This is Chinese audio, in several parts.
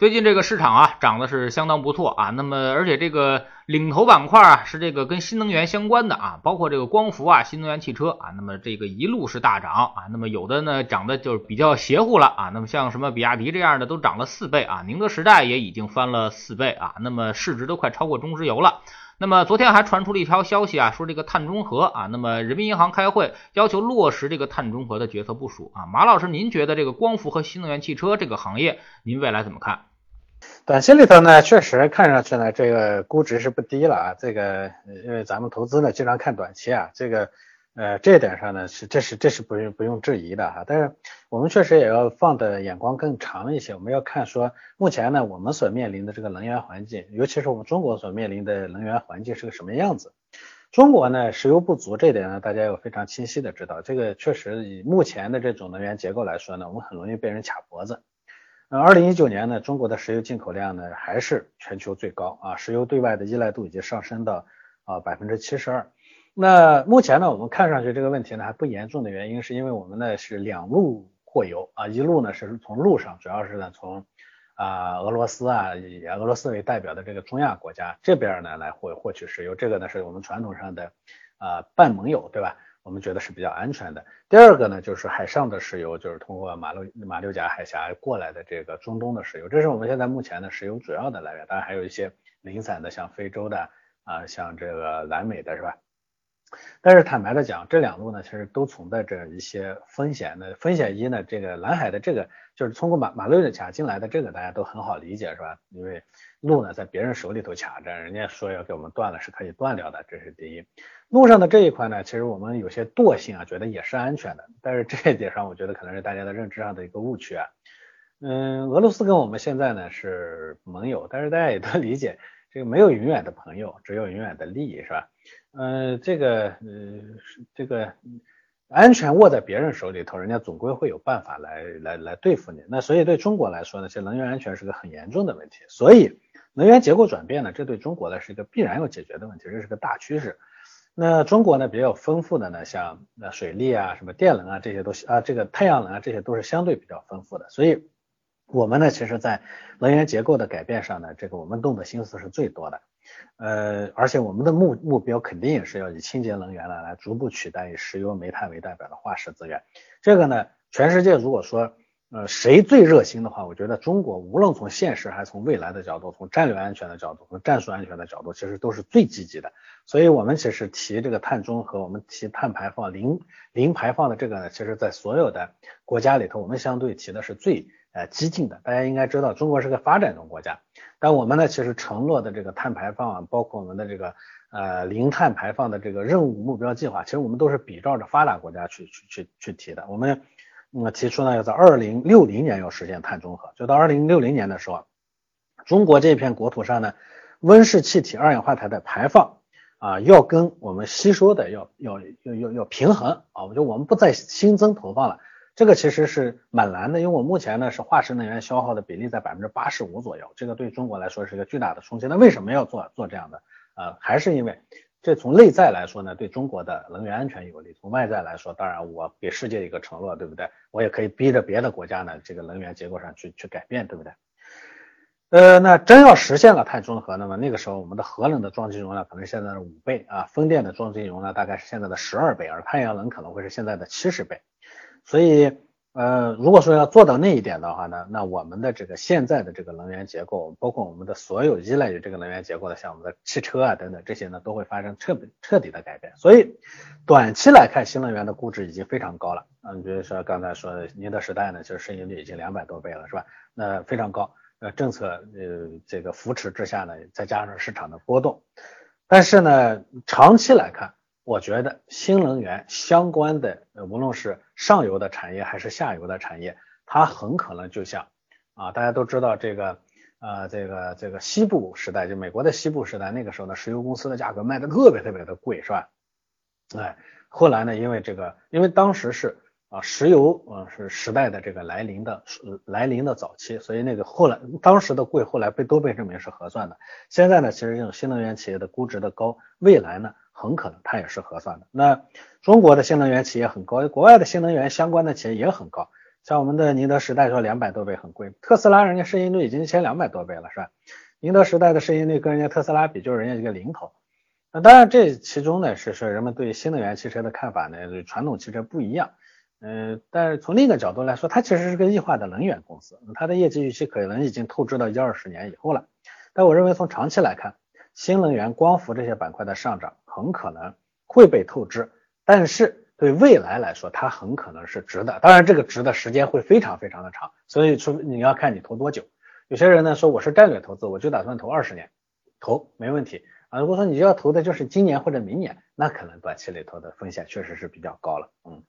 最近这个市场啊，涨的是相当不错啊。那么，而且这个领头板块啊，是这个跟新能源相关的啊，包括这个光伏啊、新能源汽车啊。那么这个一路是大涨啊。那么有的呢，涨的就是比较邪乎了啊。那么像什么比亚迪这样的，都涨了四倍啊。宁德时代也已经翻了四倍啊。那么市值都快超过中石油了。那么昨天还传出了一条消息啊，说这个碳中和啊，那么人民银行开会要求落实这个碳中和的决策部署啊。马老师，您觉得这个光伏和新能源汽车这个行业，您未来怎么看？短期里头呢，确实看上去呢，这个估值是不低了啊。这个因为咱们投资呢，经常看短期啊，这个呃这一点上呢是这是这是不用不用质疑的哈。但是我们确实也要放的眼光更长一些，我们要看说目前呢我们所面临的这个能源环境，尤其是我们中国所面临的能源环境是个什么样子。中国呢石油不足这点呢，大家要非常清晰的知道，这个确实以目前的这种能源结构来说呢，我们很容易被人卡脖子。那二零一九年呢，中国的石油进口量呢还是全球最高啊，石油对外的依赖度已经上升到啊百分之七十二。那目前呢，我们看上去这个问题呢还不严重的原因，是因为我们呢是两路货油啊，一路呢是从路上，主要是呢从啊俄罗斯啊以俄罗斯为代表的这个中亚国家这边呢来获获取石油，这个呢是我们传统上的啊半盟友，对吧？我们觉得是比较安全的。第二个呢，就是海上的石油，就是通过马六马六甲海峡过来的这个中东的石油，这是我们现在目前的石油主要的来源。当然还有一些零散的，像非洲的啊，像这个南美的是吧？但是坦白的讲，这两路呢，其实都存在着一些风险的。风险一呢，这个蓝海的这个就是通过马马六甲进来的这个，大家都很好理解是吧？因为路呢在别人手里头卡着，人家说要给我们断了是可以断掉的，这是第一。路上的这一块呢，其实我们有些惰性啊，觉得也是安全的。但是这一点上，我觉得可能是大家的认知上的一个误区啊。嗯，俄罗斯跟我们现在呢是盟友，但是大家也都 理解，这个没有永远的朋友，只有永远的利益，是吧？嗯，这个呃，这个安全握在别人手里头，人家总归会有办法来来来对付你。那所以对中国来说呢，这能源安全是个很严重的问题。所以能源结构转变呢，这对中国呢是一个必然要解决的问题，这是个大趋势。那中国呢比较丰富的呢，像那水利啊、什么电能啊这些都啊，这个太阳能啊这些都是相对比较丰富的。所以我们呢，其实在能源结构的改变上呢，这个我们动的心思是最多的。呃，而且我们的目目标肯定也是要以清洁能源呢来逐步取代以石油、煤炭为代表的化石资源。这个呢，全世界如果说呃谁最热心的话，我觉得中国无论从现实还是从未来的角度，从战略安全的角度，从战术安全的角度，其实都是最积极的。所以，我们其实提这个碳中和，我们提碳排放零零排放的这个呢，其实在所有的国家里头，我们相对提的是最呃激进的。大家应该知道，中国是个发展中国家。但我们呢，其实承诺的这个碳排放，包括我们的这个呃零碳排放的这个任务目标计划，其实我们都是比照着发达国家去去去去提的。我们那嗯提出呢，要在二零六零年要实现碳中和，就到二零六零年的时候，中国这片国土上呢，温室气体二氧化碳的排放啊，要跟我们吸收的要要要要要平衡啊，我就我们不再新增投放了。这个其实是蛮难的，因为我目前呢是化石能源消耗的比例在百分之八十五左右，这个对中国来说是一个巨大的冲击。那为什么要做做这样的？呃，还是因为这从内在来说呢，对中国的能源安全有利；从外在来说，当然我给世界一个承诺，对不对？我也可以逼着别的国家呢，这个能源结构上去去改变，对不对？呃，那真要实现了碳中和，那么那个时候我们的核能的装机容量可能现在的五倍啊，风电的装机容量大概是现在的十二倍，而太阳能可能会是现在的七十倍。所以，呃，如果说要做到那一点的话呢，那我们的这个现在的这个能源结构，包括我们的所有依赖于这个能源结构的，像我们的汽车啊等等这些呢，都会发生彻彻底的改变。所以，短期来看，新能源的估值已经非常高了。嗯，比如说刚才说的宁德时代呢，就是市盈率已经两百多倍了，是吧？那非常高。呃，政策呃这个扶持之下呢，再加上市场的波动，但是呢，长期来看。我觉得新能源相关的，无论是上游的产业还是下游的产业，它很可能就像啊，大家都知道这个呃，这个这个西部时代，就美国的西部时代，那个时候呢，石油公司的价格卖的特别特别的贵，是吧？哎，后来呢，因为这个，因为当时是啊，石油啊是时代的这个来临的来临的早期，所以那个后来当时的贵后来被都被证明是合算的。现在呢，其实这种新能源企业的估值的高，未来呢很可能它也是合算的。那中国的新能源企业很高，国外的新能源相关的企业也很高，像我们的宁德时代说两百多倍很贵，特斯拉人家市盈率已经一千两百多倍了，是吧？宁德时代的市盈率跟人家特斯拉比，就是人家一个零头。那当然这其中呢是说人们对新能源汽车的看法呢，传统汽车不一样。嗯，但是从另一个角度来说，它其实是个异化的能源公司，它的业绩预期可能已经透支到一二十年以后了。但我认为从长期来看，新能源、光伏这些板块的上涨很可能会被透支，但是对未来来说，它很可能是值的。当然，这个值的时间会非常非常的长，所以说你要看你投多久。有些人呢说我是战略投资，我就打算投二十年，投没问题啊。如果说你要投的就是今年或者明年，那可能短期里头的风险确实是比较高了，嗯。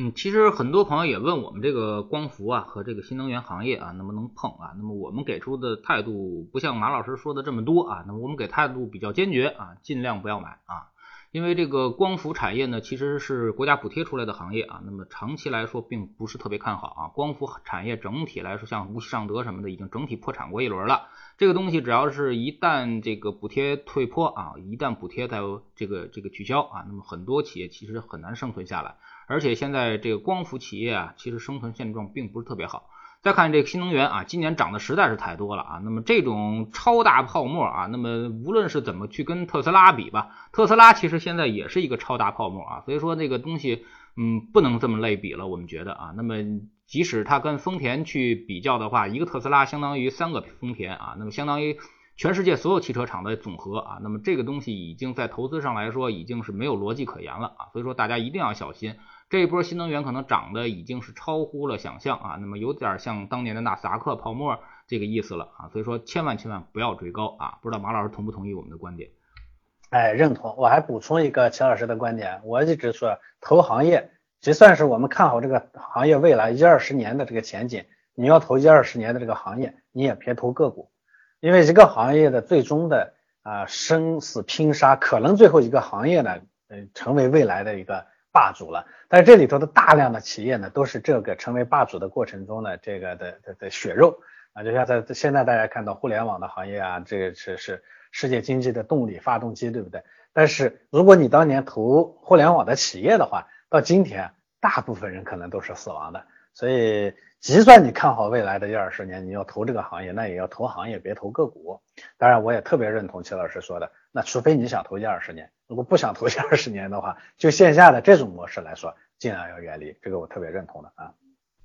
嗯，其实很多朋友也问我们这个光伏啊和这个新能源行业啊能不能碰啊？那么我们给出的态度不像马老师说的这么多啊，那么我们给态度比较坚决啊，尽量不要买啊，因为这个光伏产业呢其实是国家补贴出来的行业啊，那么长期来说并不是特别看好啊。光伏产业整体来说，像无锡尚德什么的已经整体破产过一轮了，这个东西只要是一旦这个补贴退坡啊，一旦补贴在这个这个取消啊，那么很多企业其实很难生存下来。而且现在这个光伏企业啊，其实生存现状并不是特别好。再看这个新能源啊，今年涨的实在是太多了啊。那么这种超大泡沫啊，那么无论是怎么去跟特斯拉比吧，特斯拉其实现在也是一个超大泡沫啊。所以说这个东西，嗯，不能这么类比了。我们觉得啊，那么即使它跟丰田去比较的话，一个特斯拉相当于三个丰田啊，那么相当于全世界所有汽车厂的总和啊。那么这个东西已经在投资上来说已经是没有逻辑可言了啊。所以说大家一定要小心。这一波新能源可能涨的已经是超乎了想象啊，那么有点像当年的纳斯达克泡沫这个意思了啊，所以说千万千万不要追高啊，不知道马老师同不同意我们的观点？哎，认同。我还补充一个秦老师的观点，我一直说投行业，就算是我们看好这个行业未来一二十年的这个前景，你要投一二十年的这个行业，你也别投个股，因为一个行业的最终的啊生死拼杀，可能最后一个行业呢，嗯，成为未来的一个。霸主了，但是这里头的大量的企业呢，都是这个成为霸主的过程中呢，这个的的的血肉啊，就像在现在大家看到互联网的行业啊，这个是是世界经济的动力发动机，对不对？但是如果你当年投互联网的企业的话，到今天大部分人可能都是死亡的，所以即算你看好未来的一二十年，你要投这个行业，那也要投行业，别投个股。当然，我也特别认同齐老师说的，那除非你想投一二十年。如果不想投下二十年的话，就线下的这种模式来说，尽量要远离。这个我特别认同的啊。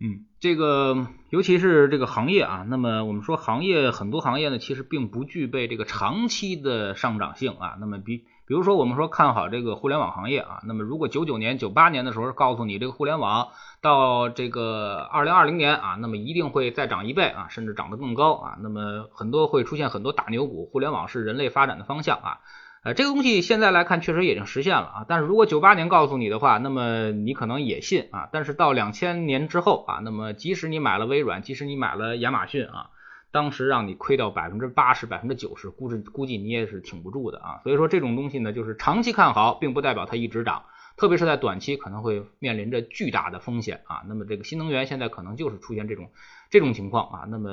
嗯，这个尤其是这个行业啊，那么我们说行业很多行业呢，其实并不具备这个长期的上涨性啊。那么比比如说我们说看好这个互联网行业啊，那么如果九九年、九八年的时候告诉你这个互联网到这个二零二零年啊，那么一定会再涨一倍啊，甚至涨得更高啊，那么很多会出现很多大牛股，互联网是人类发展的方向啊。呃，这个东西现在来看确实已经实现了啊，但是如果九八年告诉你的话，那么你可能也信啊，但是到两千年之后啊，那么即使你买了微软，即使你买了亚马逊啊，当时让你亏掉百分之八十、百分之九十，估计估计你也是挺不住的啊。所以说这种东西呢，就是长期看好，并不代表它一直涨，特别是在短期可能会面临着巨大的风险啊。那么这个新能源现在可能就是出现这种这种情况啊，那么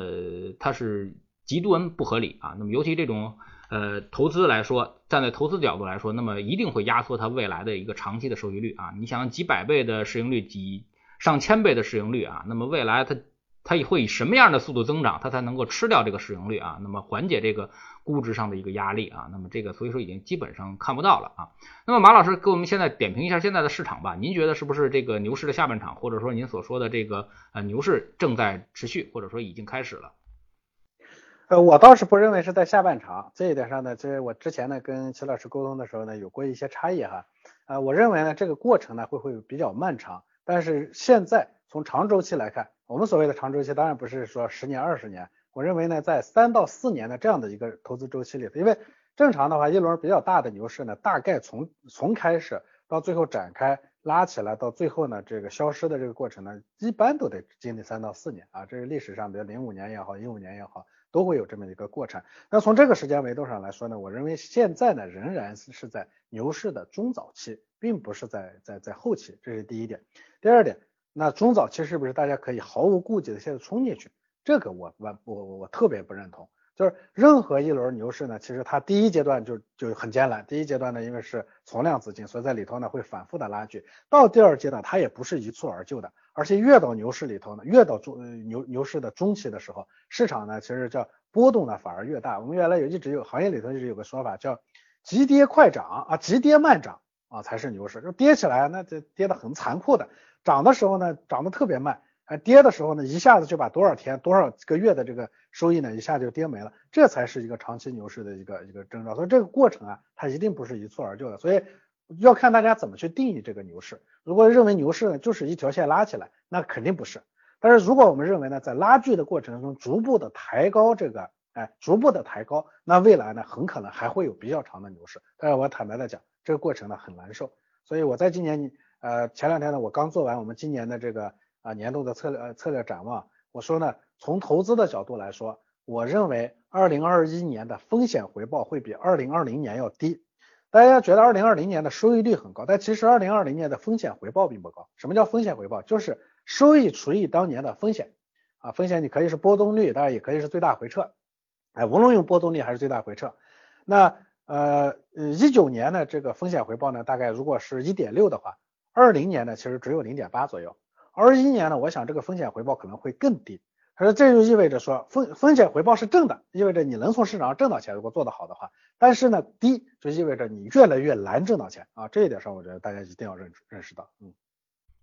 它是极端不合理啊，那么尤其这种。呃，投资来说，站在投资角度来说，那么一定会压缩它未来的一个长期的收益率啊。你想几百倍的市盈率，几上千倍的市盈率啊，那么未来它它也会以什么样的速度增长，它才能够吃掉这个市盈率啊？那么缓解这个估值上的一个压力啊？那么这个所以说已经基本上看不到了啊。那么马老师给我们现在点评一下现在的市场吧，您觉得是不是这个牛市的下半场，或者说您所说的这个呃牛市正在持续，或者说已经开始了？呃，我倒是不认为是在下半场这一点上呢，这我之前呢跟齐老师沟通的时候呢，有过一些差异哈。呃，我认为呢这个过程呢会会比较漫长，但是现在从长周期来看，我们所谓的长周期当然不是说十年二十年，我认为呢在三到四年的这样的一个投资周期里，因为正常的话一轮比较大的牛市呢，大概从从开始到最后展开拉起来到最后呢这个消失的这个过程呢，一般都得经历三到四年啊，这是历史上比如零五年也好，一五年也好。都会有这么一个过程。那从这个时间维度上来说呢，我认为现在呢仍然是在牛市的中早期，并不是在在在后期，这是第一点。第二点，那中早期是不是大家可以毫无顾忌的现在冲进去？这个我我我我特别不认同。就是任何一轮牛市呢，其实它第一阶段就就很艰难。第一阶段呢，因为是存量资金，所以在里头呢会反复的拉锯。到第二阶段，它也不是一蹴而就的，而且越到牛市里头呢，越到中牛牛市的中期的时候，市场呢其实叫波动呢反而越大。我们原来有一直有行业里头一直有个说法叫急跌快涨啊，急跌慢涨啊才是牛市。就跌起来那这跌的很残酷的，涨的时候呢涨得特别慢。哎，跌的时候呢，一下子就把多少天、多少个月的这个收益呢，一下就跌没了，这才是一个长期牛市的一个一个征兆。所以这个过程啊，它一定不是一蹴而就的。所以要看大家怎么去定义这个牛市。如果认为牛市呢就是一条线拉起来，那肯定不是。但是如果我们认为呢，在拉锯的过程中逐步的抬高这个，哎，逐步的抬高，那未来呢很可能还会有比较长的牛市。但是我坦白的讲，这个过程呢很难受。所以我在今年，呃，前两天呢，我刚做完我们今年的这个。啊，年度的策略策略展望，我说呢，从投资的角度来说，我认为二零二一年的风险回报会比二零二零年要低。大家觉得二零二零年的收益率很高，但其实二零二零年的风险回报并不高。什么叫风险回报？就是收益除以当年的风险啊，风险你可以是波动率，当然也可以是最大回撤。哎，无论用波动率还是最大回撤，那呃呃一九年的这个风险回报呢，大概如果是一点六的话，二零年呢其实只有零点八左右。二一年呢，我想这个风险回报可能会更低。他说这就意味着说风风险回报是正的，意味着你能从市场上挣到钱，如果做得好的话。但是呢，低就意味着你越来越难挣到钱啊。这一点上，我觉得大家一定要认认识到。嗯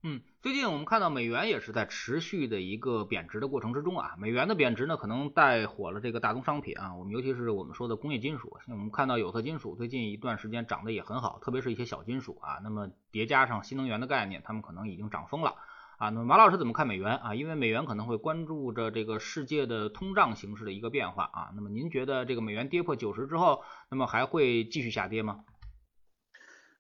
嗯，最近我们看到美元也是在持续的一个贬值的过程之中啊。美元的贬值呢，可能带火了这个大宗商品啊。我们尤其是我们说的工业金属，像我们看到有色金属最近一段时间涨得也很好，特别是一些小金属啊。那么叠加上新能源的概念，他们可能已经涨疯了。啊，那么马老师怎么看美元啊？因为美元可能会关注着这个世界的通胀形势的一个变化啊。那么您觉得这个美元跌破九十之后，那么还会继续下跌吗？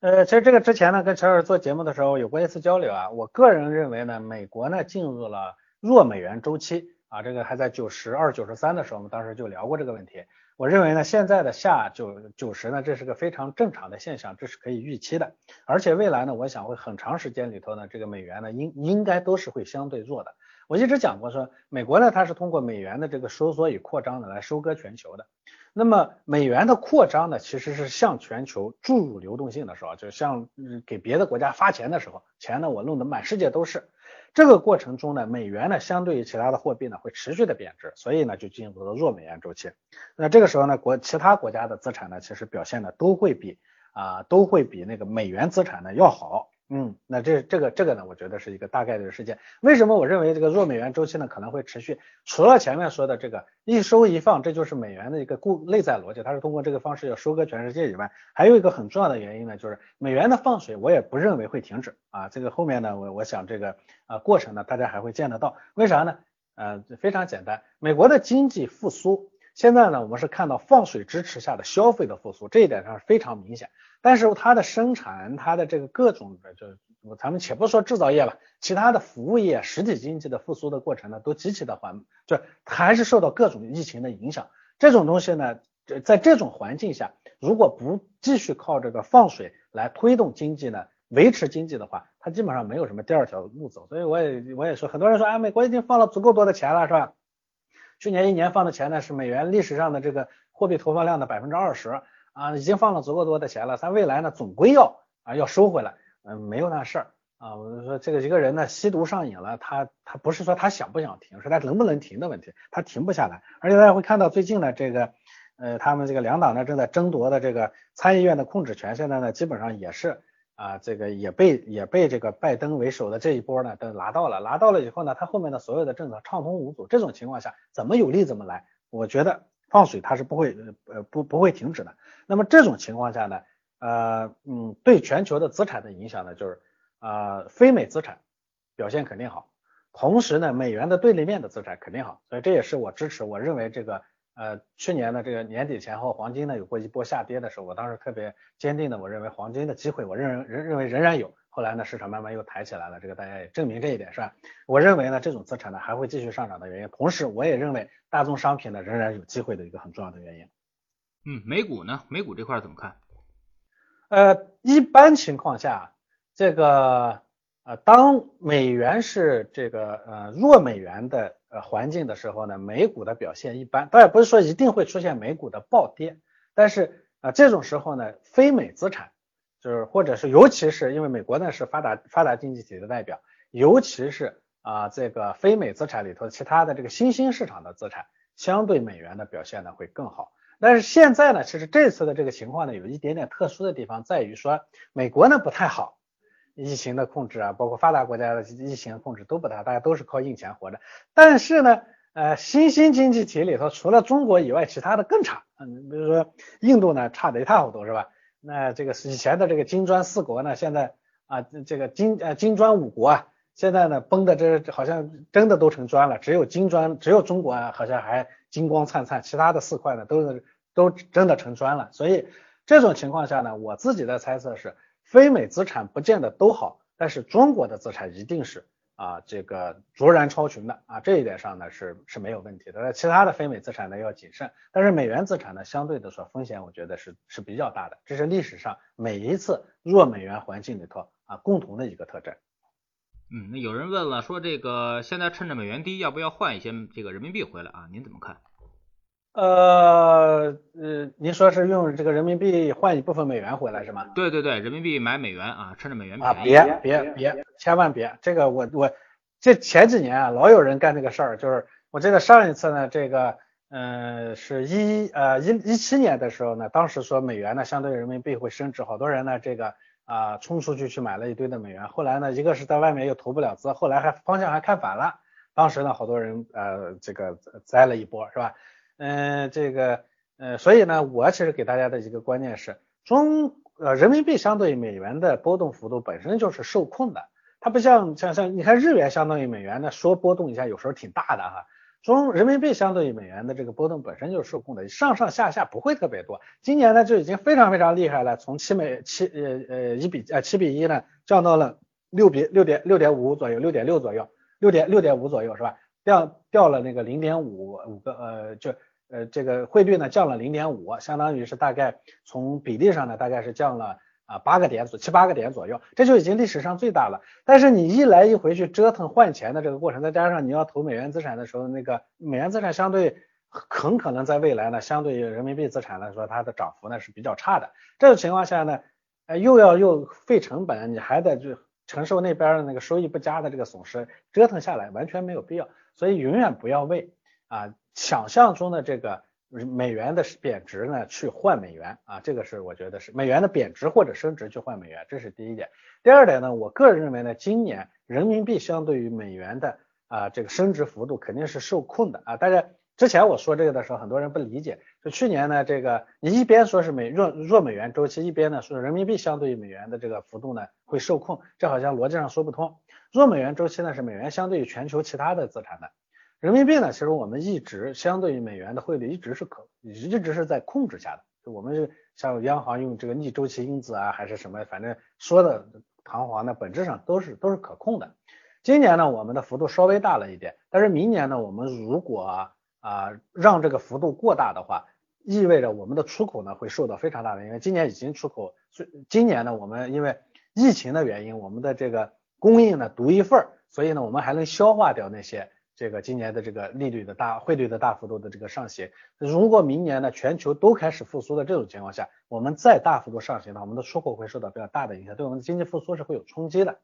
呃，其实这个之前呢，跟陈老师做节目的时候有过一次交流啊。我个人认为呢，美国呢进入了弱美元周期啊。这个还在九十二、九十三的时候，我们当时就聊过这个问题。我认为呢，现在的下九九十呢，这是个非常正常的现象，这是可以预期的。而且未来呢，我想会很长时间里头呢，这个美元呢，应应该都是会相对弱的。我一直讲过说，美国呢，它是通过美元的这个收缩与扩张呢，来收割全球的。那么美元的扩张呢，其实是向全球注入流动性的时候，就像给别的国家发钱的时候，钱呢我弄得满世界都是。这个过程中呢，美元呢相对于其他的货币呢会持续的贬值，所以呢就进入了弱美元周期。那这个时候呢，国其他国家的资产呢其实表现的都会比啊都会比那个美元资产呢要好。嗯，那这这个这个呢，我觉得是一个大概率的事件。为什么我认为这个弱美元周期呢可能会持续？除了前面说的这个一收一放，这就是美元的一个固内在逻辑，它是通过这个方式要收割全世界以外，还有一个很重要的原因呢，就是美元的放水，我也不认为会停止啊。这个后面呢，我我想这个啊过程呢，大家还会见得到。为啥呢？呃，非常简单，美国的经济复苏。现在呢，我们是看到放水支持下的消费的复苏，这一点上是非常明显。但是它的生产，它的这个各种的，就咱们且不说制造业了，其他的服务业、实体经济的复苏的过程呢，都极其的缓，就还是受到各种疫情的影响。这种东西呢，在这种环境下，如果不继续靠这个放水来推动经济呢，维持经济的话，它基本上没有什么第二条路走。所以我也我也说，很多人说啊，美国已经放了足够多的钱了，是吧？去年一年放的钱呢，是美元历史上的这个货币投放量的百分之二十啊，已经放了足够多的钱了。咱未来呢，总归要啊要收回来，嗯，没有那事儿啊。我就说这个一个人呢，吸毒上瘾了，他他不是说他想不想停，是他能不能停的问题，他停不下来。而且大家会看到最近呢，这个呃，他们这个两党呢正在争夺的这个参议院的控制权，现在呢基本上也是。啊，这个也被也被这个拜登为首的这一波呢都拿到了，拿到了以后呢，他后面的所有的政策畅通无阻。这种情况下，怎么有利怎么来。我觉得放水它是不会呃不不会停止的。那么这种情况下呢，呃嗯，对全球的资产的影响呢，就是呃非美资产表现肯定好，同时呢美元的对立面的资产肯定好。所以这也是我支持，我认为这个。呃，去年的这个年底前后，黄金呢有过一波下跌的时候，我当时特别坚定的，我认为黄金的机会，我认认认为仍然有。后来呢，市场慢慢又抬起来了，这个大家也证明这一点是吧？我认为呢，这种资产呢还会继续上涨的原因，同时我也认为大宗商品呢仍然有机会的一个很重要的原因。嗯，美股呢？美股这块怎么看？呃，一般情况下，这个。呃，当美元是这个呃弱美元的呃环境的时候呢，美股的表现一般。当然不是说一定会出现美股的暴跌，但是啊这种时候呢，非美资产就是或者是尤其是因为美国呢是发达发达经济体的代表，尤其是啊这个非美资产里头其他的这个新兴市场的资产，相对美元的表现呢会更好。但是现在呢，其实这次的这个情况呢，有一点点特殊的地方，在于说美国呢不太好，疫情的控制啊，包括发达国家的疫情控制都不太好，大家都是靠印钱活着。但是呢，呃，新兴经济体里头，除了中国以外，其他的更差。嗯，比如说印度呢，差的一塌糊涂，是吧？那这个以前的这个金砖四国呢，现在啊，这个金呃金砖五国啊，现在呢崩的这好像真的都成砖了，只有金砖，只有中国啊，好像还。金光灿灿，其他的四块呢都是都真的成砖了，所以这种情况下呢，我自己的猜测是，非美资产不见得都好，但是中国的资产一定是啊这个卓然超群的啊，这一点上呢是是没有问题的。那其他的非美资产呢要谨慎，但是美元资产呢相对的说风险我觉得是是比较大的，这是历史上每一次弱美元环境里头啊共同的一个特征。嗯，那有人问了，说这个现在趁着美元低，要不要换一些这个人民币回来啊？您怎么看？呃呃，您说是用这个人民币换一部分美元回来是吗？对对对，人民币买美元啊，趁着美元便宜。啊，别别别，千万别！这个我我这前几年啊，老有人干这个事儿，就是我记得上一次呢，这个呃是一呃一一七年的时候呢，当时说美元呢相对人民币会升值，好多人呢这个。啊，冲出去去买了一堆的美元，后来呢，一个是在外面又投不了资，后来还方向还看反了，当时呢，好多人呃这个栽了一波，是吧？嗯，这个呃，所以呢，我其实给大家的一个观念是，中呃人民币相对于美元的波动幅度本身就是受控的，它不像像像你看日元相当于美元呢，说波动一下有时候挺大的哈。中人民币相对于美元的这个波动本身就是受控的，上上下下不会特别多。今年呢就已经非常非常厉害了，从七美七呃呃一比呃七比一呢降到了六比六点六点五左右，六点六左右，六点六点五左右是吧？掉掉了那个零点五五个呃就呃这个汇率呢降了零点五，相当于是大概从比例上呢大概是降了。啊，八个点左七八个点左右，这就已经历史上最大了。但是你一来一回去折腾换钱的这个过程，再加上你要投美元资产的时候，那个美元资产相对很可能在未来呢，相对于人民币资产来说，它的涨幅呢是比较差的。这种情况下呢，呃，又要又费成本，你还得就承受那边的那个收益不佳的这个损失，折腾下来完全没有必要。所以永远不要为啊想象中的这个。美元的贬值呢，去换美元啊，这个是我觉得是美元的贬值或者升值去换美元，这是第一点。第二点呢，我个人认为呢，今年人民币相对于美元的啊这个升值幅度肯定是受控的啊。大家之前我说这个的时候，很多人不理解，就去年呢这个你一边说是美弱弱美元周期，一边呢说人民币相对于美元的这个幅度呢会受控，这好像逻辑上说不通。弱美元周期呢是美元相对于全球其他的资产的。人民币呢？其实我们一直相对于美元的汇率一直是可一直是在控制下的。就我们是像央行用这个逆周期因子啊，还是什么，反正说的堂皇的，本质上都是都是可控的。今年呢，我们的幅度稍微大了一点，但是明年呢，我们如果啊让这个幅度过大的话，意味着我们的出口呢会受到非常大的影响。今年已经出口，今年呢我们因为疫情的原因，我们的这个供应呢独一份，所以呢我们还能消化掉那些。这个今年的这个利率的大汇率的大幅度的这个上行，如果明年呢全球都开始复苏的这种情况下，我们再大幅度上行的话，我们的出口会受到比较大的影响，对我们的经济复苏是会有冲击的。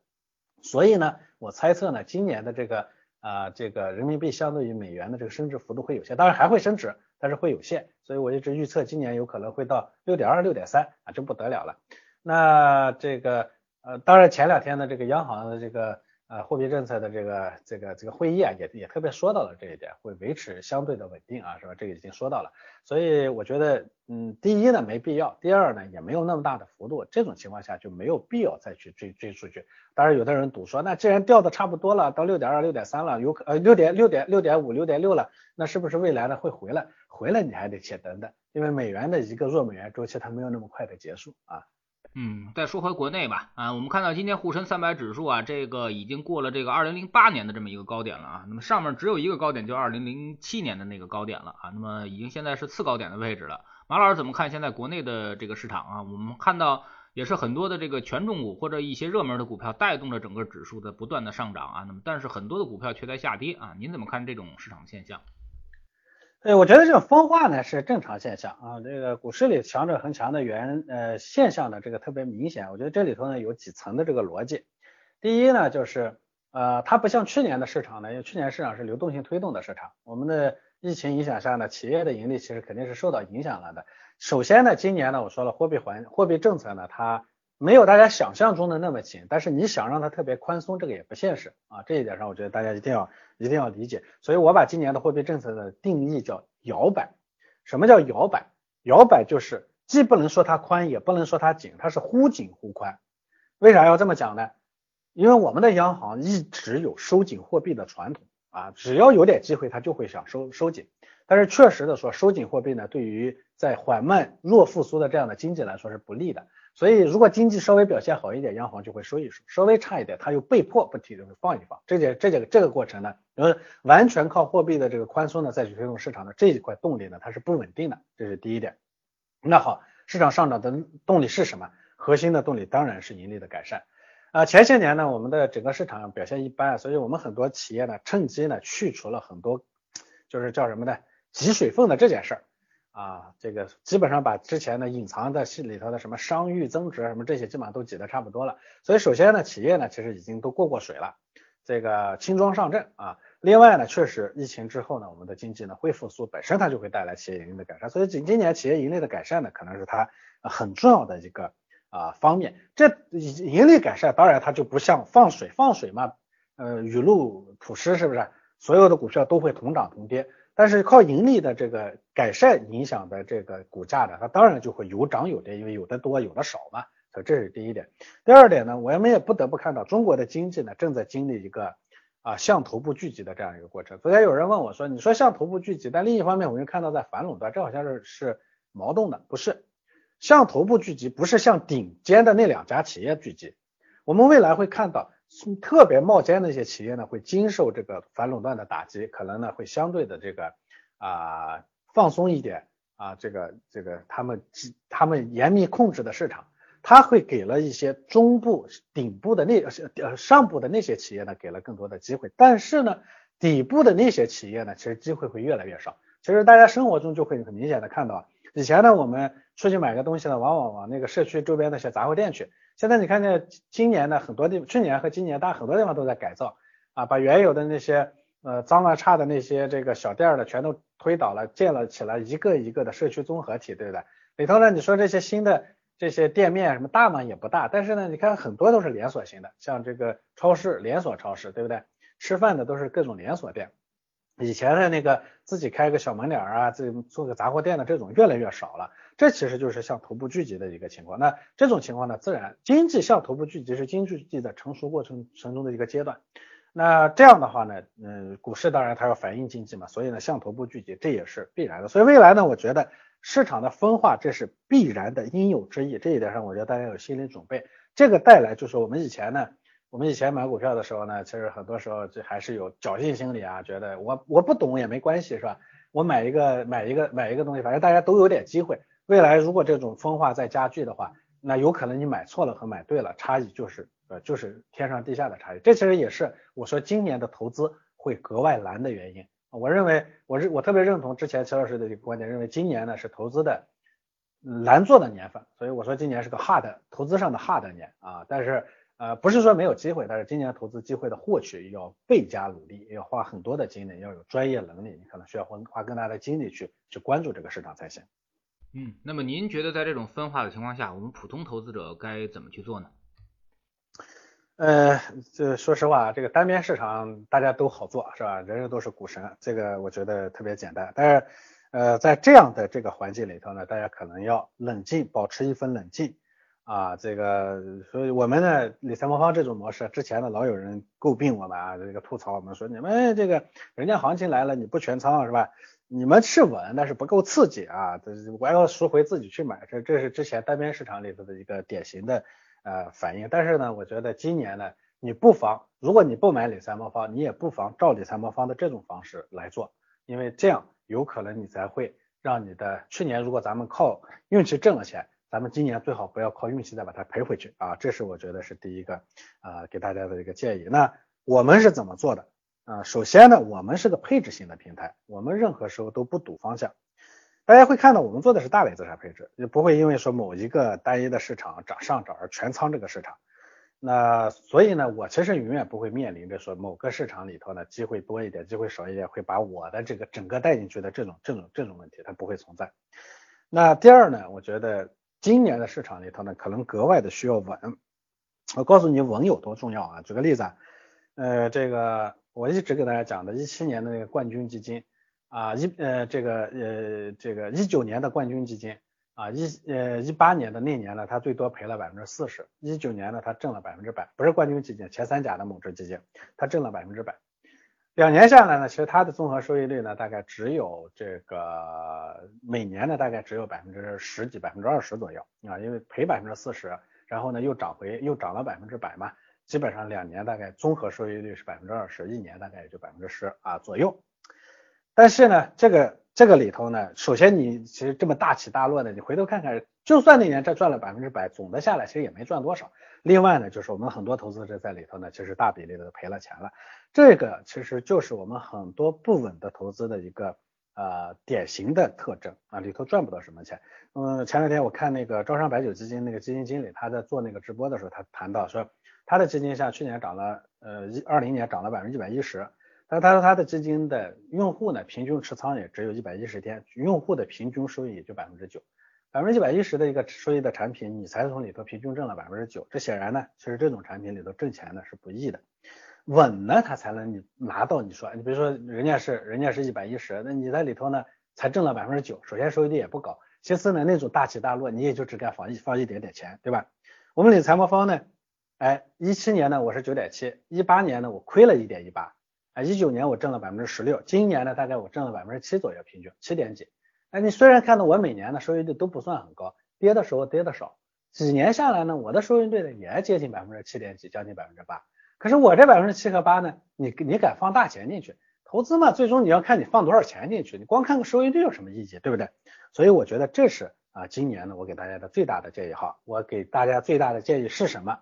所以呢，我猜测呢，今年的这个啊这个人民币相对于美元的这个升值幅度会有限，当然还会升值，但是会有限。所以我一直预测今年有可能会到六点二、六点三啊，就不得了了。那这个呃，当然前两天的这个央行的这个。呃，货币政策的这个这个这个会议啊，也也特别说到了这一点，会维持相对的稳定啊，是吧？这个已经说到了，所以我觉得，嗯，第一呢没必要，第二呢也没有那么大的幅度，这种情况下就没有必要再去追追出去。当然，有的人赌说，那既然掉的差不多了，到六点二、六点三了，有可呃六点六点六点五、六点六了，那是不是未来呢会回来？回来你还得且等等，因为美元的一个弱美元周期它没有那么快的结束啊。嗯，再说回国内吧，啊，我们看到今天沪深三百指数啊，这个已经过了这个二零零八年的这么一个高点了啊，那么上面只有一个高点，就二零零七年的那个高点了啊，那么已经现在是次高点的位置了。马老师怎么看现在国内的这个市场啊？我们看到也是很多的这个权重股或者一些热门的股票带动着整个指数的不断的上涨啊。那么，但是很多的股票却在下跌啊。您怎么看这种市场现象？对，我觉得这种分化呢是正常现象啊。这个股市里强者恒强的原呃现象呢，这个特别明显。我觉得这里头呢有几层的这个逻辑。第一呢，就是呃，它不像去年的市场呢，因为去年市场是流动性推动的市场，我们的疫情影响下呢，企业的盈利其实肯定是受到影响了的。首先呢，今年呢，我说了货币环货币政策呢，它没有大家想象中的那么紧，但是你想让它特别宽松，这个也不现实啊。这一点上，我觉得大家一定要一定要理解。所以我把今年的货币政策的定义叫摇摆。什么叫摇摆？摇摆就是既不能说它宽，也不能说它紧，它是忽紧忽宽。为啥要这么讲呢？因为我们的央行一直有收紧货币的传统啊，只要有点机会，它就会想收收紧。但是确实的说，收紧货币呢，对于在缓慢弱复苏的这样的经济来说是不利的。所以，如果经济稍微表现好一点，央行就会收一收；稍微差一点，它又被迫不提，的会放一放。这件、这件、这个过程呢，呃，完全靠货币的这个宽松呢再去推动市场的这一块动力呢，它是不稳定的，这是第一点。那好，市场上涨的动力是什么？核心的动力当然是盈利的改善。啊，前些年呢，我们的整个市场表现一般，所以我们很多企业呢，趁机呢去除了很多，就是叫什么呢？挤水分的这件事儿。啊，这个基本上把之前的隐藏在戏里头的什么商誉增值什么这些基本上都挤得差不多了。所以首先呢，企业呢其实已经都过过水了，这个轻装上阵啊。另外呢，确实疫情之后呢，我们的经济呢会复苏，本身它就会带来企业盈利的改善。所以今今年企业盈利的改善呢，可能是它很重要的一个啊方面。这盈利改善当然它就不像放水放水嘛，呃雨露普施是不是？所有的股票都会同涨同跌。但是靠盈利的这个改善影响的这个股价的，它当然就会有涨有跌，因为有的多有的少嘛。所以这是第一点。第二点呢，我们也不得不看到中国的经济呢正在经历一个啊向头部聚集的这样一个过程。昨天有人问我说，你说向头部聚集，但另一方面我又看到在反垄断，这好像是是矛盾的，不是？向头部聚集不是向顶尖的那两家企业聚集，我们未来会看到。特别冒尖的一些企业呢，会经受这个反垄断的打击，可能呢会相对的这个啊放松一点啊，这个这个他们他们严密控制的市场，它会给了一些中部顶部的那呃上部的那些企业呢，给了更多的机会，但是呢底部的那些企业呢，其实机会会越来越少。其实大家生活中就会很明显的看到，以前呢我们出去买个东西呢，往往往那个社区周边那些杂货店去。现在你看见今年的很多地，去年和今年，大很多地方都在改造啊，把原有的那些呃脏乱差的那些这个小店儿的全都推倒了，建了起来一个一个的社区综合体，对不对？里头呢，你说这些新的这些店面什么大吗？也不大，但是呢，你看很多都是连锁型的，像这个超市连锁超市，对不对？吃饭的都是各种连锁店。以前的那个自己开个小门脸儿啊，这做个杂货店的这种越来越少了，这其实就是向头部聚集的一个情况。那这种情况呢，自然经济向头部聚集是经济的成熟过程程中的一个阶段。那这样的话呢，嗯，股市当然它要反映经济嘛，所以呢向头部聚集这也是必然的。所以未来呢，我觉得市场的分化这是必然的，应有之义。这一点上，我觉得大家有心理准备。这个带来就是我们以前呢。我们以前买股票的时候呢，其实很多时候就还是有侥幸心理啊，觉得我我不懂也没关系，是吧？我买一个买一个买一个东西，反正大家都有点机会。未来如果这种分化再加剧的话，那有可能你买错了和买对了，差异就是呃就是天上地下的差异。这其实也是我说今年的投资会格外难的原因。我认为我是我特别认同之前齐老师的这个观点，认为今年呢是投资的难做的年份，所以我说今年是个 hard 投资上的 hard 年啊，但是。呃，不是说没有机会，但是今年投资机会的获取要倍加努力，要花很多的精力，要有专业能力，你可能需要花花更大的精力去去关注这个市场才行。嗯，那么您觉得在这种分化的情况下，我们普通投资者该怎么去做呢？呃，这说实话，这个单边市场大家都好做，是吧？人人都是股神，这个我觉得特别简单。但是，呃，在这样的这个环境里头呢，大家可能要冷静，保持一份冷静。啊，这个，所以我们呢，理财魔方这种模式，之前呢老有人诟病我们啊，这个吐槽我们说你们这个人家行情来了你不全仓是吧？你们是稳，但是不够刺激啊，这我要赎回自己去买，这这是之前单边市场里头的一个典型的呃反应。但是呢，我觉得今年呢，你不妨，如果你不买理财魔方，你也不妨照理财魔方的这种方式来做，因为这样有可能你才会让你的去年如果咱们靠运气挣了钱。咱们今年最好不要靠运气再把它赔回去啊，这是我觉得是第一个啊给大家的一个建议。那我们是怎么做的啊？首先呢，我们是个配置型的平台，我们任何时候都不赌方向。大家会看到我们做的是大类资产配置，就不会因为说某一个单一的市场涨上涨而全仓这个市场。那所以呢，我其实永远不会面临着说某个市场里头呢机会多一点，机会少一点，会把我的这个整个带进去的这种这种这种问题，它不会存在。那第二呢，我觉得。今年的市场里头呢，可能格外的需要稳。我告诉你稳有多重要啊！举个例子啊，呃，这个我一直给大家讲的，一七年的那个冠军基金啊，一呃这个呃这个一九年的冠军基金啊，一呃一八年的那年呢，它最多赔了百分之四十，一九年呢，它挣了百分之百，不是冠军基金，前三甲的某只基金，它挣了百分之百。两年下来呢，其实它的综合收益率呢，大概只有这个每年呢，大概只有百分之十几、百分之二十左右啊，因为赔百分之四十，然后呢又涨回又涨了百分之百嘛，基本上两年大概综合收益率是百分之二十，一年大概也就百分之十啊左右。但是呢，这个这个里头呢，首先你其实这么大起大落的，你回头看看，就算那年这赚了百分之百，总的下来其实也没赚多少。另外呢，就是我们很多投资者在里头呢，其实大比例的赔了钱了。这个其实就是我们很多不稳的投资的一个呃典型的特征啊，里头赚不到什么钱。嗯，前两天我看那个招商白酒基金那个基金经理他在做那个直播的时候，他谈到说他的基金像去年涨了呃一二零年涨了百分之一百一十，但他说他的基金的用户呢平均持仓也只有一百一十天，用户的平均收益也就百分之九。百分之一百一十的一个收益的产品，你才从里头平均挣了百分之九，这显然呢，其实这种产品里头挣钱呢是不易的，稳呢它才能你拿到你说，你比如说人家是人家是一百一十，那你在里头呢才挣了百分之九，首先收益率也不高，其次呢那种大起大落你也就只敢放一放一点点钱，对吧？我们理财魔方呢，哎，一七年呢我是九点七，一八年呢我亏了一点一八，啊，一九年我挣了百分之十六，今年呢大概我挣了百分之七左右平均，七点几。哎，你虽然看到我每年的收益率都不算很高，跌的时候跌的少，几年下来呢，我的收益率呢也接近百分之七点几，将近百分之八。可是我这百分之七和八呢，你你敢放大钱进去投资嘛？最终你要看你放多少钱进去，你光看个收益率有什么意义，对不对？所以我觉得这是啊，今年呢我给大家的最大的建议哈，我给大家最大的建议是什么？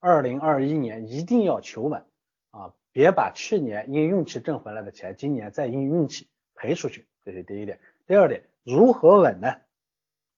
二零二一年一定要求稳啊，别把去年因运气挣回来的钱，今年再因运气赔出去，这是第一点。第二点，如何稳呢？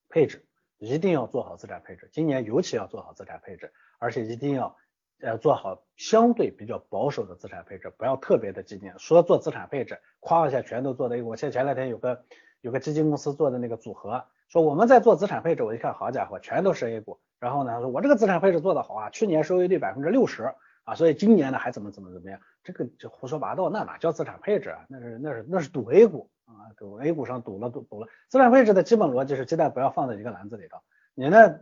配置一定要做好资产配置，今年尤其要做好资产配置，而且一定要呃做好相对比较保守的资产配置，不要特别的激进。说做资产配置，夸一下全都做的。我前前两天有个有个基金公司做的那个组合，说我们在做资产配置，我一看，好家伙，全都是 A 股。然后呢，我这个资产配置做的好啊，去年收益率百分之六十啊，所以今年呢还怎么怎么怎么样？这个就胡说八道，那哪叫资产配置啊？那是那是那是赌 A 股。啊，赌 A 股上赌了，赌赌了。资产配置的基本逻辑是鸡蛋不要放在一个篮子里头。你呢，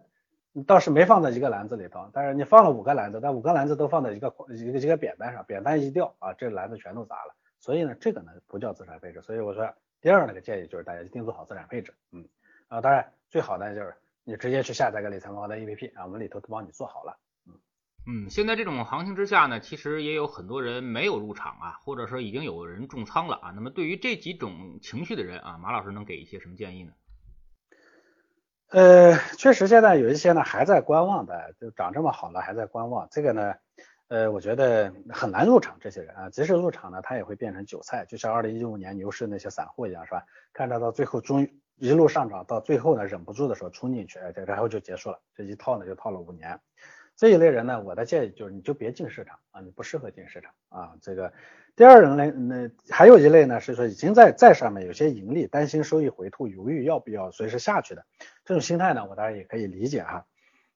倒是没放在一个篮子里头，但是你放了五个篮子，但五个篮子都放在一个一个一个扁担上，扁担一掉啊，这篮子全都砸了。所以呢，这个呢不叫资产配置。所以我说第二那个建议就是大家一定做好资产配置。嗯，啊，当然最好呢就是你直接去下载个理财魔方的 APP 啊，我们里头都帮你做好了。嗯，现在这种行情之下呢，其实也有很多人没有入场啊，或者说已经有人重仓了啊。那么对于这几种情绪的人啊，马老师能给一些什么建议呢？呃，确实现在有一些呢还在观望的，就涨这么好了还在观望，这个呢，呃，我觉得很难入场。这些人啊，即使入场呢，他也会变成韭菜，就像二零一五年牛市那些散户一样，是吧？看着到最后终于一路上涨，到最后呢忍不住的时候冲进去，哎，然后就结束了，这一套呢就套了五年。这一类人呢，我的建议就是你就别进市场啊，你不适合进市场啊。这个第二人呢，那还有一类呢是说已经在在上面有些盈利，担心收益回吐，犹豫要不要随时下去的这种心态呢，我当然也可以理解哈。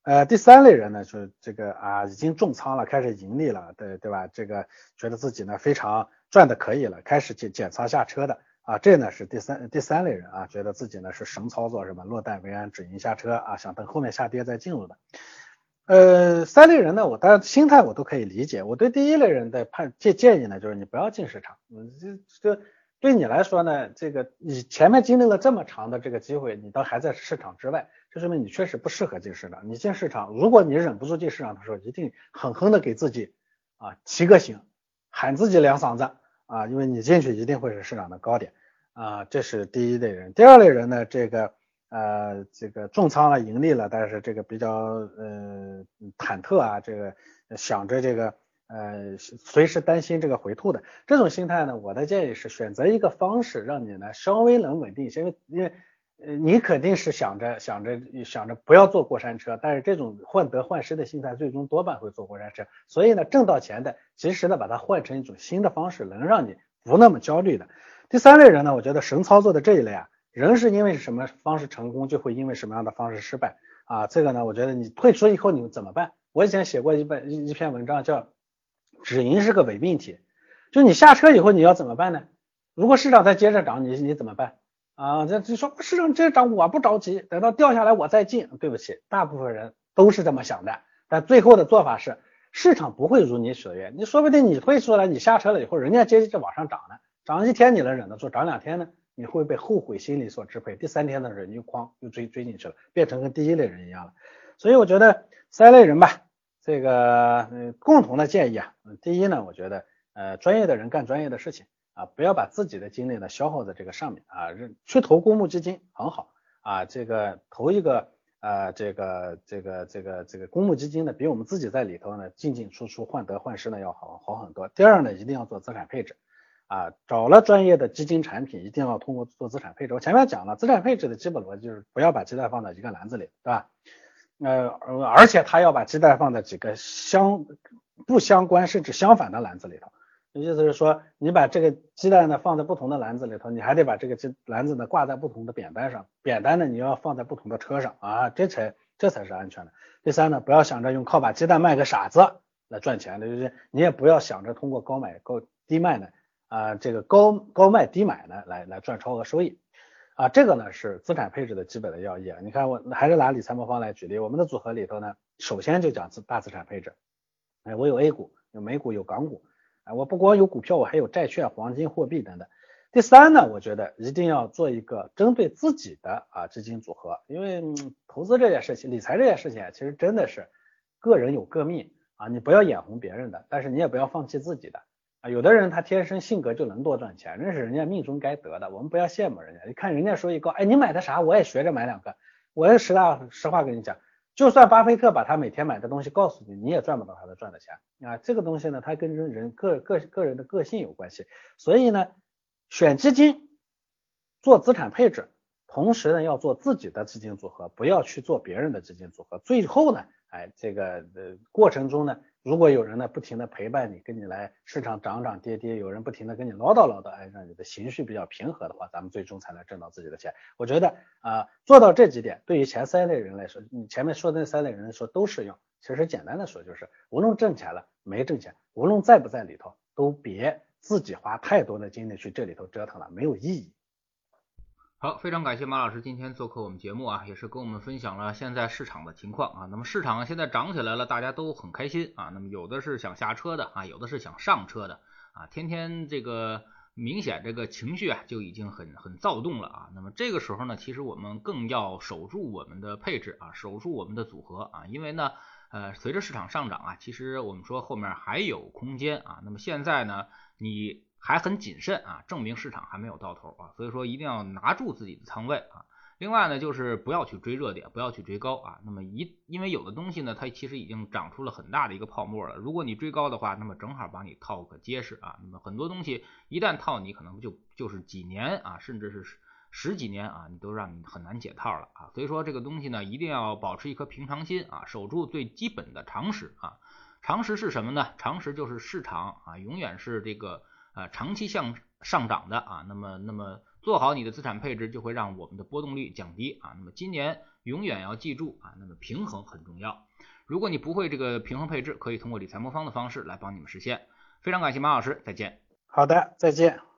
呃，第三类人呢，就是这个啊已经重仓了，开始盈利了，对对吧？这个觉得自己呢非常赚的可以了，开始减减仓下车的啊，这呢是第三第三类人啊，觉得自己呢是神操作是吧？落袋为安，止盈下车啊，想等后面下跌再进入的。呃，三类人呢，我当然心态我都可以理解。我对第一类人的判建建议呢，就是你不要进市场。嗯，这这对你来说呢，这个你前面经历了这么长的这个机会，你都还在市场之外，这说明你确实不适合进市场。你进市场，如果你忍不住进市场的时候，一定狠狠的给自己啊提个醒，喊自己两嗓子啊，因为你进去一定会是市场的高点啊。这是第一类人。第二类人呢，这个。呃这个重仓了盈利了，但是这个比较呃忐忑啊，这个想着这个呃随时担心这个回吐的这种心态呢，我的建议是选择一个方式让你呢稍微能稳定一些，因为因为。你肯定是想着想着想着不要坐过山车，但是这种患得患失的心态，最终多半会坐过山车。所以呢，挣到钱的，及时的把它换成一种新的方式，能让你不那么焦虑的。第三类人呢，我觉得神操作的这一类啊，人是因为什么方式成功，就会因为什么样的方式失败啊。这个呢，我觉得你退出以后你怎么办？我以前写过一本一一篇文章叫“止盈是个伪命题”，就你下车以后你要怎么办呢？如果市场再接着涨，你你怎么办？啊，这就说市场这涨，我不着急，等到掉下来我再进。对不起，大部分人都是这么想的，但最后的做法是，市场不会如你所愿。你说不定你退出来，你下车了以后，人家接着往上涨呢，涨一天你能忍得住，涨两天呢，你会被后悔心理所支配，第三天的人就哐又追追进去了，变成跟第一类人一样了。所以我觉得三类人吧，这个嗯共同的建议啊，第一呢，我觉得呃专业的人干专业的事情。啊，不要把自己的精力呢消耗在这个上面啊，去投公募基金很好啊，这个投一个呃这个这个这个这个公募基金呢，比我们自己在里头呢进进出出患得患失呢要好好很多。第二呢，一定要做资产配置啊，找了专业的基金产品，一定要通过做资产配置。我前面讲了，资产配置的基本逻辑就是不要把鸡蛋放在一个篮子里，对吧？呃，而且他要把鸡蛋放在几个相不相关甚至相反的篮子里头。意思是说，你把这个鸡蛋呢放在不同的篮子里头，你还得把这个鸡篮子呢挂在不同的扁担上，扁担呢你要放在不同的车上啊，这才这才是安全的。第三呢，不要想着用靠把鸡蛋卖给傻子来赚钱的，就是你也不要想着通过高买高低卖呢啊，这个高高卖低买呢来来赚超额收益啊，这个呢是资产配置的基本的要义啊。你看我还是拿理财魔方来举例，我们的组合里头呢，首先就讲资大资产配置，哎，我有 A 股，有美股，有港股。啊，我不光有股票，我还有债券、黄金、货币等等。第三呢，我觉得一定要做一个针对自己的啊基金组合，因为投资这件事情、理财这件事情啊，其实真的是个人有各命啊，你不要眼红别人的，但是你也不要放弃自己的啊。有的人他天生性格就能多赚钱，那是人家命中该得的，我们不要羡慕人家。你看人家收益高，哎，你买的啥？我也学着买两个。我也实大实话跟你讲。就算巴菲特把他每天买的东西告诉你，你也赚不到他的赚的钱啊！这个东西呢，它跟人人个个个人的个性有关系，所以呢，选基金做资产配置，同时呢要做自己的基金组合，不要去做别人的基金组合。最后呢，哎，这个呃过程中呢。如果有人呢不停的陪伴你，跟你来市场涨涨跌跌，有人不停的跟你唠叨唠叨，哎，让你的情绪比较平和的话，咱们最终才能挣到自己的钱。我觉得啊，做到这几点，对于前三类人来说，你前面说的那三类人来说都适用。其实简单的说就是，无论挣钱了没挣钱，无论在不在里头，都别自己花太多的精力去这里头折腾了，没有意义。好，非常感谢马老师今天做客我们节目啊，也是跟我们分享了现在市场的情况啊。那么市场现在涨起来了，大家都很开心啊。那么有的是想下车的啊，有的是想上车的啊。天天这个明显这个情绪啊就已经很很躁动了啊。那么这个时候呢，其实我们更要守住我们的配置啊，守住我们的组合啊，因为呢，呃，随着市场上涨啊，其实我们说后面还有空间啊。那么现在呢，你。还很谨慎啊，证明市场还没有到头啊，所以说一定要拿住自己的仓位啊。另外呢，就是不要去追热点，不要去追高啊。那么一，因为有的东西呢，它其实已经长出了很大的一个泡沫了。如果你追高的话，那么正好把你套个结实啊。那么很多东西一旦套你，可能就就是几年啊，甚至是十几年啊，你都让你很难解套了啊。所以说这个东西呢，一定要保持一颗平常心啊，守住最基本的常识啊。常识是什么呢？常识就是市场啊，永远是这个。啊，长期向上涨的啊，那么那么做好你的资产配置，就会让我们的波动率降低啊。那么今年永远要记住啊，那么平衡很重要。如果你不会这个平衡配置，可以通过理财魔方的方式来帮你们实现。非常感谢马老师，再见。好的，再见。